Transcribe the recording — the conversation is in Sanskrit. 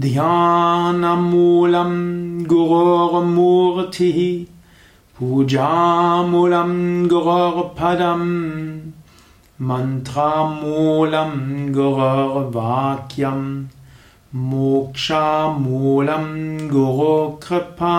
ध्यानमूलं गुरोर्मूर्तिः पूजामूलं गुरोर्फलम् मन्त्रामूलं गुरोर्वाक्यम् मोक्षामूलं गुरोकृपा